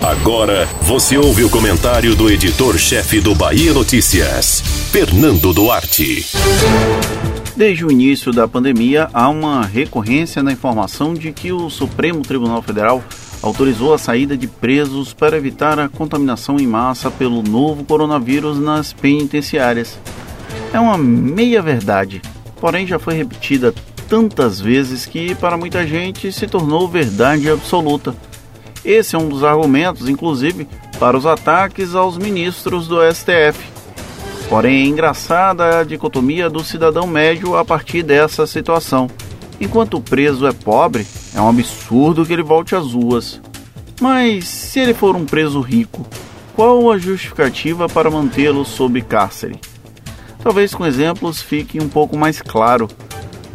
Agora você ouve o comentário do editor-chefe do Bahia Notícias, Fernando Duarte. Desde o início da pandemia, há uma recorrência na informação de que o Supremo Tribunal Federal autorizou a saída de presos para evitar a contaminação em massa pelo novo coronavírus nas penitenciárias. É uma meia-verdade, porém já foi repetida tantas vezes que, para muita gente, se tornou verdade absoluta. Esse é um dos argumentos, inclusive, para os ataques aos ministros do STF. Porém, é engraçada a dicotomia do cidadão médio a partir dessa situação. Enquanto o preso é pobre, é um absurdo que ele volte às ruas. Mas se ele for um preso rico, qual a justificativa para mantê-lo sob cárcere? Talvez com exemplos fique um pouco mais claro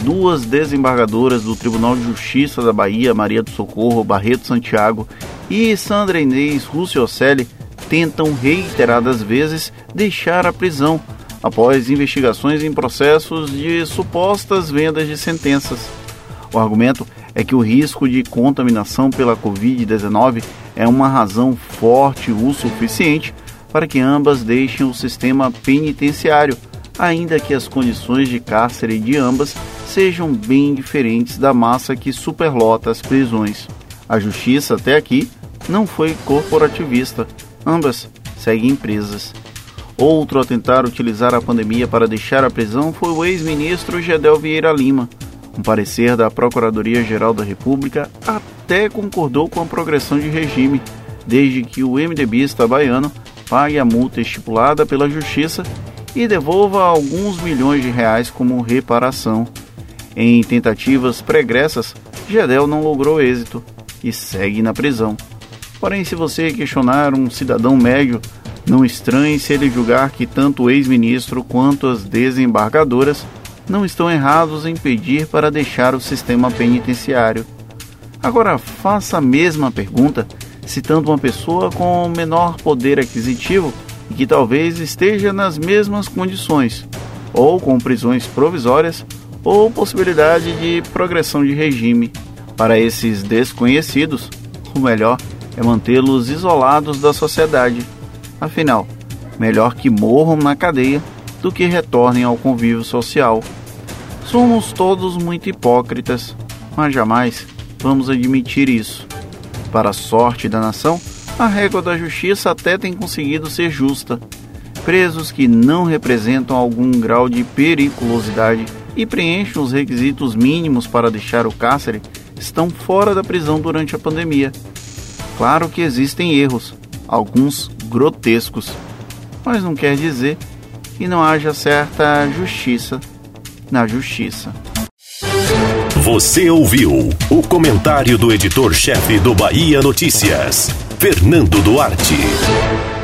duas desembargadoras do Tribunal de Justiça da Bahia, Maria do Socorro Barreto Santiago e Sandra Inês Ruciocelli, tentam reiteradas vezes deixar a prisão após investigações em processos de supostas vendas de sentenças. O argumento é que o risco de contaminação pela Covid-19 é uma razão forte o suficiente para que ambas deixem o sistema penitenciário, ainda que as condições de cárcere de ambas sejam bem diferentes da massa que superlota as prisões. A justiça, até aqui, não foi corporativista, ambas seguem presas. Outro a tentar utilizar a pandemia para deixar a prisão foi o ex-ministro Gedel Vieira Lima. Um parecer da Procuradoria-Geral da República até concordou com a progressão de regime, desde que o MDBista baiano pague a multa estipulada pela Justiça e devolva alguns milhões de reais como reparação. Em tentativas pregressas, Gedel não logrou êxito e segue na prisão. Porém, se você questionar um cidadão médio, não estranhe se ele julgar que tanto o ex-ministro quanto as desembargadoras não estão errados em pedir para deixar o sistema penitenciário. Agora, faça a mesma pergunta citando uma pessoa com menor poder aquisitivo e que talvez esteja nas mesmas condições, ou com prisões provisórias ou possibilidade de progressão de regime. Para esses desconhecidos, o melhor é mantê-los isolados da sociedade. Afinal, melhor que morram na cadeia do que retornem ao convívio social. Somos todos muito hipócritas, mas jamais vamos admitir isso. Para a sorte da nação, a régua da justiça até tem conseguido ser justa. Presos que não representam algum grau de periculosidade e preenchem os requisitos mínimos para deixar o cárcere estão fora da prisão durante a pandemia. Claro que existem erros, alguns grotescos, mas não quer dizer que não haja certa justiça na justiça. Você ouviu o comentário do editor-chefe do Bahia Notícias, Fernando Duarte.